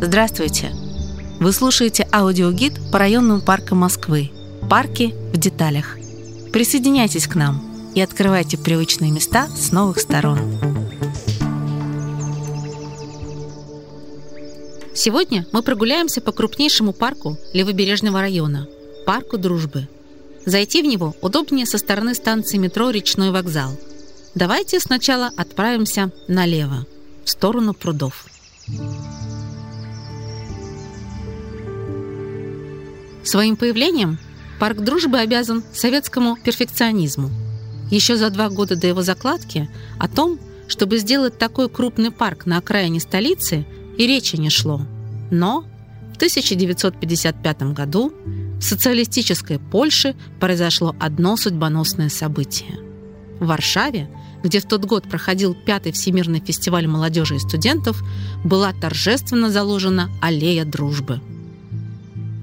Здравствуйте! Вы слушаете аудиогид по районным паркам Москвы. Парки в деталях. Присоединяйтесь к нам и открывайте привычные места с новых сторон. Сегодня мы прогуляемся по крупнейшему парку Левобережного района – парку Дружбы. Зайти в него удобнее со стороны станции метро «Речной вокзал». Давайте сначала отправимся налево, в сторону прудов. Своим появлением парк дружбы обязан советскому перфекционизму. Еще за два года до его закладки о том, чтобы сделать такой крупный парк на окраине столицы, и речи не шло. Но в 1955 году в социалистической Польше произошло одно судьбоносное событие. В Варшаве, где в тот год проходил пятый Всемирный фестиваль молодежи и студентов, была торжественно заложена аллея дружбы –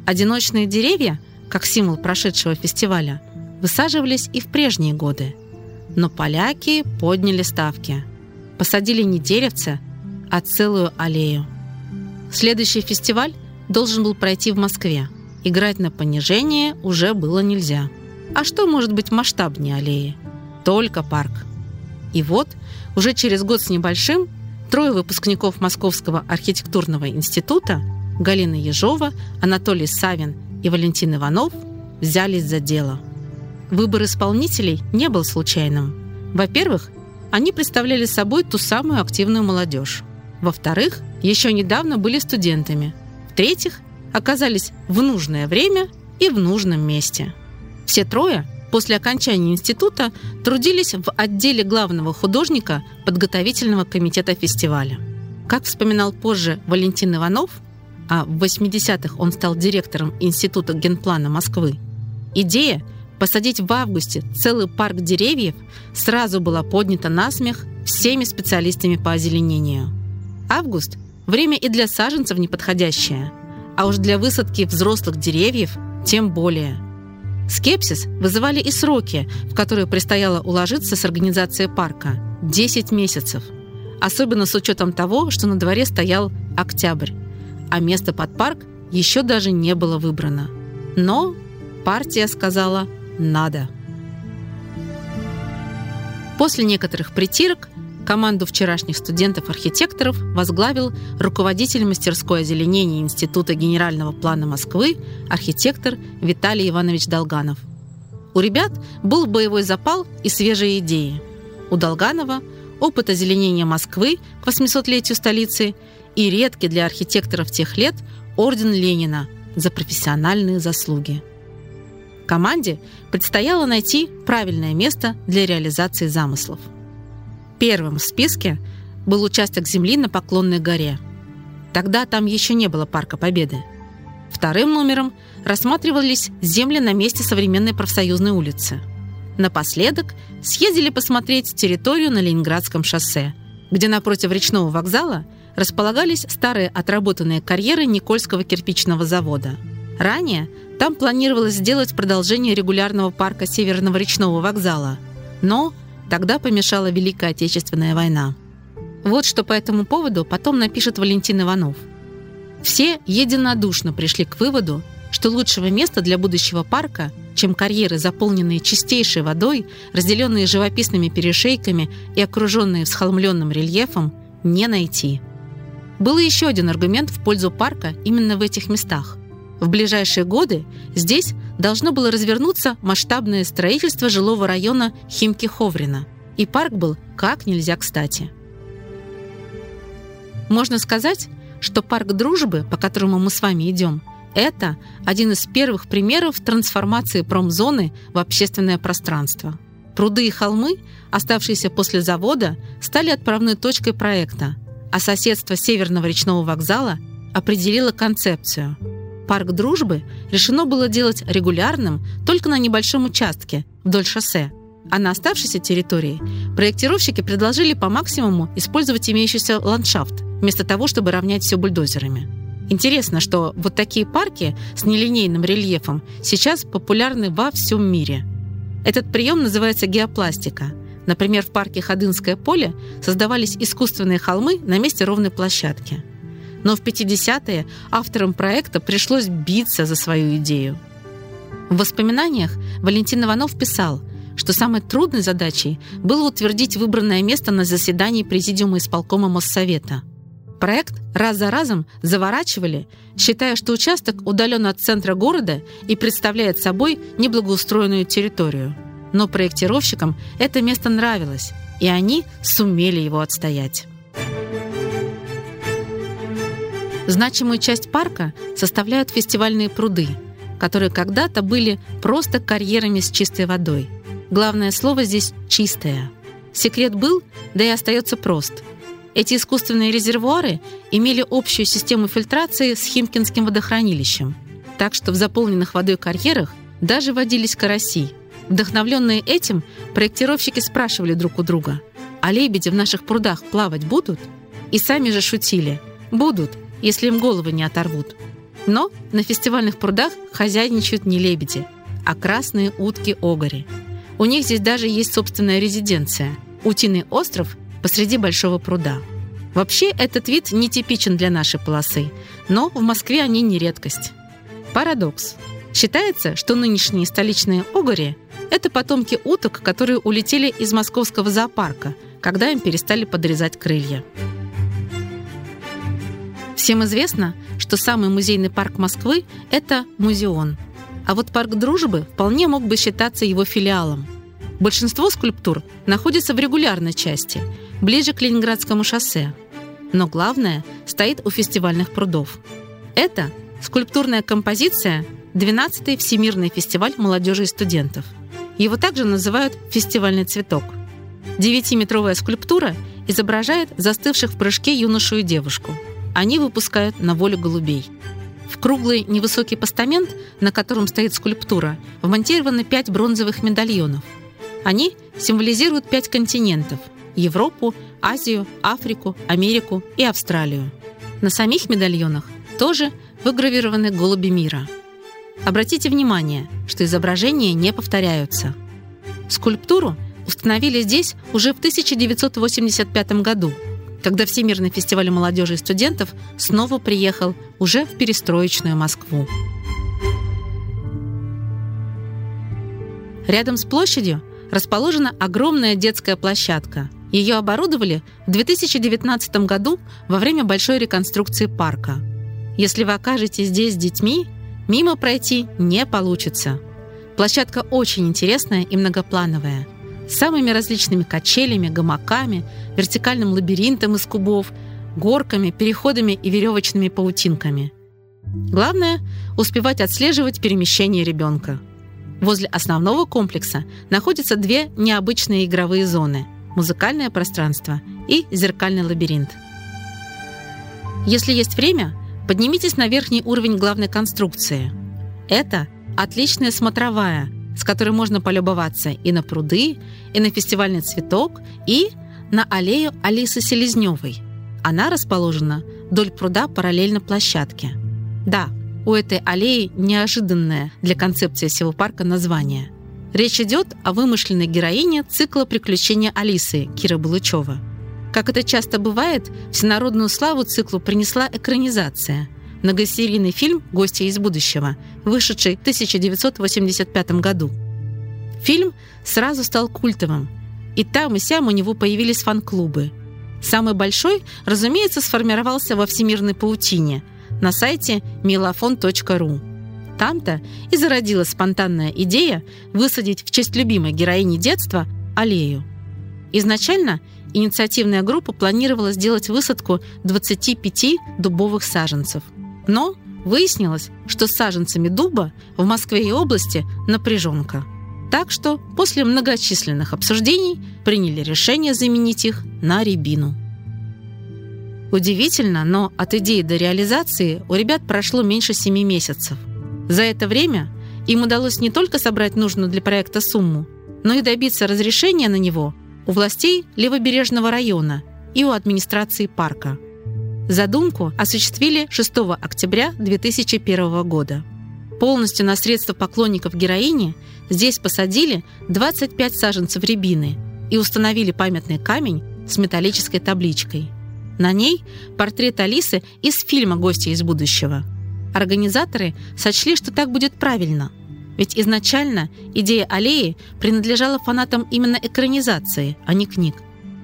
Одиночные деревья, как символ прошедшего фестиваля, высаживались и в прежние годы. Но поляки подняли ставки. Посадили не деревце, а целую аллею. Следующий фестиваль должен был пройти в Москве. Играть на понижение уже было нельзя. А что может быть масштабнее аллеи? Только парк. И вот, уже через год с небольшим, трое выпускников Московского архитектурного института – Галина Ежова, Анатолий Савин и Валентин Иванов взялись за дело. Выбор исполнителей не был случайным. Во-первых, они представляли собой ту самую активную молодежь. Во-вторых, еще недавно были студентами. В-третьих, оказались в нужное время и в нужном месте. Все трое после окончания института трудились в отделе главного художника подготовительного комитета фестиваля. Как вспоминал позже Валентин Иванов, а в 80-х он стал директором Института генплана Москвы, идея посадить в августе целый парк деревьев сразу была поднята на смех всеми специалистами по озеленению. Август – время и для саженцев неподходящее, а уж для высадки взрослых деревьев тем более. Скепсис вызывали и сроки, в которые предстояло уложиться с организацией парка – 10 месяцев. Особенно с учетом того, что на дворе стоял октябрь а место под парк еще даже не было выбрано. Но партия сказала «надо». После некоторых притирок команду вчерашних студентов-архитекторов возглавил руководитель мастерской озеленения Института генерального плана Москвы архитектор Виталий Иванович Долганов. У ребят был боевой запал и свежие идеи. У Долганова – опыт озеленения Москвы к 800-летию столицы и редкий для архитекторов тех лет Орден Ленина за профессиональные заслуги. Команде предстояло найти правильное место для реализации замыслов. Первым в списке был участок земли на Поклонной горе. Тогда там еще не было Парка Победы. Вторым номером рассматривались земли на месте современной профсоюзной улицы. Напоследок съездили посмотреть территорию на Ленинградском шоссе, где напротив речного вокзала располагались старые отработанные карьеры Никольского кирпичного завода. Ранее там планировалось сделать продолжение регулярного парка Северного речного вокзала, но тогда помешала Великая Отечественная война. Вот что по этому поводу потом напишет Валентин Иванов. Все единодушно пришли к выводу, что лучшего места для будущего парка, чем карьеры, заполненные чистейшей водой, разделенные живописными перешейками и окруженные всхолмленным рельефом, не найти – был еще один аргумент в пользу парка именно в этих местах. В ближайшие годы здесь должно было развернуться масштабное строительство жилого района Химки-Ховрина, и парк был как нельзя кстати. Можно сказать, что парк дружбы, по которому мы с вами идем, это один из первых примеров трансформации промзоны в общественное пространство. Пруды и холмы, оставшиеся после завода, стали отправной точкой проекта – а соседство Северного речного вокзала определило концепцию. Парк Дружбы решено было делать регулярным только на небольшом участке вдоль шоссе, а на оставшейся территории проектировщики предложили по максимуму использовать имеющийся ландшафт, вместо того, чтобы равнять все бульдозерами. Интересно, что вот такие парки с нелинейным рельефом сейчас популярны во всем мире. Этот прием называется геопластика – Например, в парке Ходынское поле создавались искусственные холмы на месте ровной площадки. Но в 50-е авторам проекта пришлось биться за свою идею. В воспоминаниях Валентин Иванов писал, что самой трудной задачей было утвердить выбранное место на заседании Президиума исполкома Моссовета. Проект раз за разом заворачивали, считая, что участок удален от центра города и представляет собой неблагоустроенную территорию – но проектировщикам это место нравилось, и они сумели его отстоять. Значимую часть парка составляют фестивальные пруды, которые когда-то были просто карьерами с чистой водой. Главное слово здесь «чистая». Секрет был, да и остается прост. Эти искусственные резервуары имели общую систему фильтрации с Химкинским водохранилищем, так что в заполненных водой карьерах даже водились караси – Вдохновленные этим, проектировщики спрашивали друг у друга, а лебеди в наших прудах плавать будут? И сами же шутили, будут, если им головы не оторвут. Но на фестивальных прудах хозяйничают не лебеди, а красные утки-огори. У них здесь даже есть собственная резиденция – утиный остров посреди большого пруда. Вообще, этот вид нетипичен для нашей полосы, но в Москве они не редкость. Парадокс. Считается, что нынешние столичные огори это потомки уток, которые улетели из московского зоопарка, когда им перестали подрезать крылья. Всем известно, что самый музейный парк Москвы – это Музеон. А вот парк Дружбы вполне мог бы считаться его филиалом. Большинство скульптур находится в регулярной части, ближе к Ленинградскому шоссе. Но главное стоит у фестивальных прудов. Это скульптурная композиция 12-й Всемирный фестиваль молодежи и студентов – его также называют «фестивальный цветок». Девятиметровая скульптура изображает застывших в прыжке юношу и девушку. Они выпускают на волю голубей. В круглый невысокий постамент, на котором стоит скульптура, вмонтированы пять бронзовых медальонов. Они символизируют пять континентов – Европу, Азию, Африку, Америку и Австралию. На самих медальонах тоже выгравированы голуби мира – Обратите внимание, что изображения не повторяются. Скульптуру установили здесь уже в 1985 году, когда Всемирный фестиваль молодежи и студентов снова приехал уже в перестроечную Москву. Рядом с площадью расположена огромная детская площадка. Ее оборудовали в 2019 году во время большой реконструкции парка. Если вы окажетесь здесь с детьми, Мимо пройти не получится. Площадка очень интересная и многоплановая. Самыми различными качелями, гамаками, вертикальным лабиринтом из кубов, горками, переходами и веревочными паутинками. Главное – успевать отслеживать перемещение ребенка. Возле основного комплекса находятся две необычные игровые зоны – музыкальное пространство и зеркальный лабиринт. Если есть время – Поднимитесь на верхний уровень главной конструкции. Это отличная смотровая, с которой можно полюбоваться и на пруды, и на фестивальный цветок, и на аллею Алисы Селезневой. Она расположена вдоль пруда параллельно площадке. Да, у этой аллеи неожиданное для концепции всего парка название. Речь идет о вымышленной героине цикла «Приключения Алисы» Кира Булычева – как это часто бывает, всенародную славу циклу принесла экранизация. Многосерийный фильм «Гости из будущего», вышедший в 1985 году. Фильм сразу стал культовым, и там и сям у него появились фан-клубы. Самый большой, разумеется, сформировался во всемирной паутине на сайте milafon.ru. Там-то и зародилась спонтанная идея высадить в честь любимой героини детства аллею. Изначально инициативная группа планировала сделать высадку 25 дубовых саженцев. Но выяснилось, что с саженцами дуба в Москве и области напряженка. Так что после многочисленных обсуждений приняли решение заменить их на рябину. Удивительно, но от идеи до реализации у ребят прошло меньше 7 месяцев. За это время им удалось не только собрать нужную для проекта сумму, но и добиться разрешения на него у властей Левобережного района и у администрации парка. Задумку осуществили 6 октября 2001 года. Полностью на средства поклонников героини здесь посадили 25 саженцев рябины и установили памятный камень с металлической табличкой. На ней портрет Алисы из фильма «Гости из будущего». Организаторы сочли, что так будет правильно, ведь изначально идея аллеи принадлежала фанатам именно экранизации, а не книг.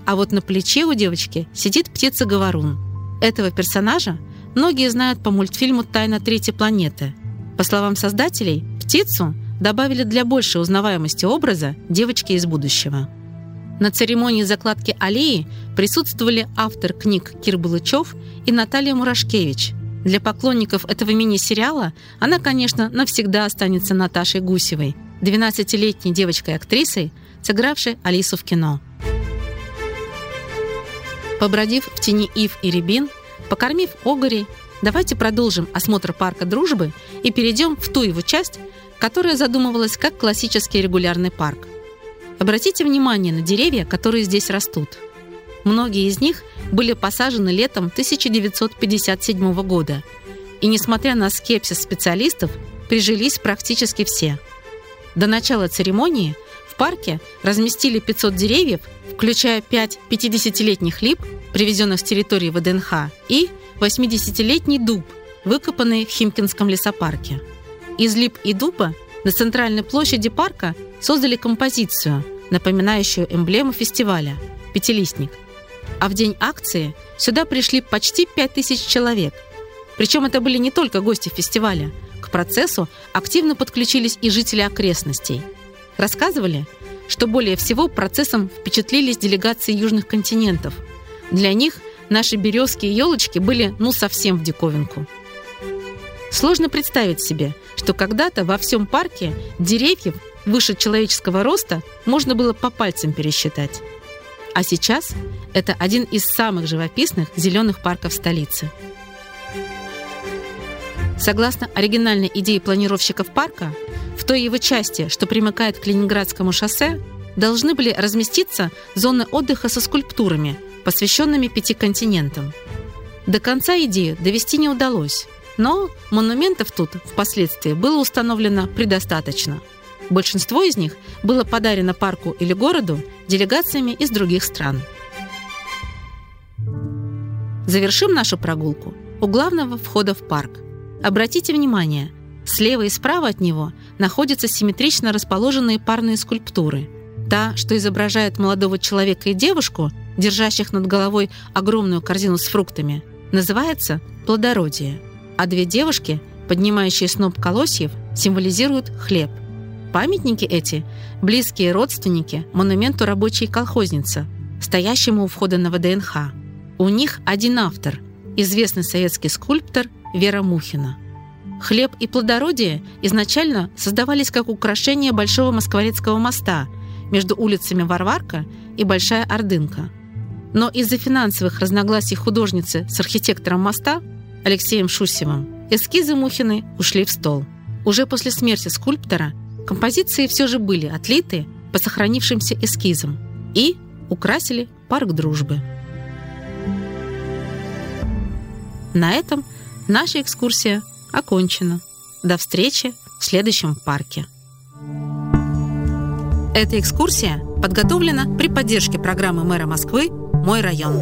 А вот на плече у девочки сидит птица-говорун. Этого персонажа многие знают по мультфильму «Тайна третьей планеты». По словам создателей, птицу добавили для большей узнаваемости образа девочки из будущего. На церемонии закладки аллеи присутствовали автор книг Кир Балычев и Наталья Мурашкевич. Для поклонников этого мини-сериала она, конечно, навсегда останется Наташей Гусевой, 12-летней девочкой-актрисой, сыгравшей Алису в кино. Побродив в тени ив и рябин, покормив огорей, давайте продолжим осмотр парка дружбы и перейдем в ту его часть, которая задумывалась как классический регулярный парк. Обратите внимание на деревья, которые здесь растут. Многие из них были посажены летом 1957 года, и, несмотря на скепсис специалистов, прижились практически все. До начала церемонии в парке разместили 500 деревьев, включая 5 50-летних лип, привезенных с территории ВДНХ, и 80-летний дуб, выкопанный в Химкинском лесопарке. Из лип и дуба на центральной площади парка создали композицию, напоминающую эмблему фестиваля – пятилистник. А в день акции сюда пришли почти 5000 человек. Причем это были не только гости фестиваля. К процессу активно подключились и жители окрестностей. Рассказывали, что более всего процессом впечатлились делегации южных континентов. Для них наши березки и елочки были ну совсем в диковинку. Сложно представить себе, что когда-то во всем парке деревьев выше человеческого роста можно было по пальцам пересчитать. А сейчас это один из самых живописных зеленых парков столицы. Согласно оригинальной идее планировщиков парка, в той его части, что примыкает к Ленинградскому шоссе, должны были разместиться зоны отдыха со скульптурами, посвященными пяти континентам. До конца идею довести не удалось, но монументов тут впоследствии было установлено предостаточно. Большинство из них было подарено парку или городу делегациями из других стран. Завершим нашу прогулку у главного входа в парк. Обратите внимание, слева и справа от него находятся симметрично расположенные парные скульптуры. Та, что изображает молодого человека и девушку, держащих над головой огромную корзину с фруктами, называется «плодородие», а две девушки, поднимающие сноп колосьев, символизируют хлеб. Памятники эти – близкие родственники монументу рабочей колхозницы, стоящему у входа на ВДНХ. У них один автор – известный советский скульптор Вера Мухина – Хлеб и плодородие изначально создавались как украшение Большого Москворецкого моста между улицами Варварка и Большая Ордынка. Но из-за финансовых разногласий художницы с архитектором моста Алексеем Шусевым эскизы Мухины ушли в стол. Уже после смерти скульптора композиции все же были отлиты по сохранившимся эскизам и украсили парк дружбы. На этом наша экскурсия окончена. До встречи в следующем парке. Эта экскурсия подготовлена при поддержке программы мэра Москвы «Мой район».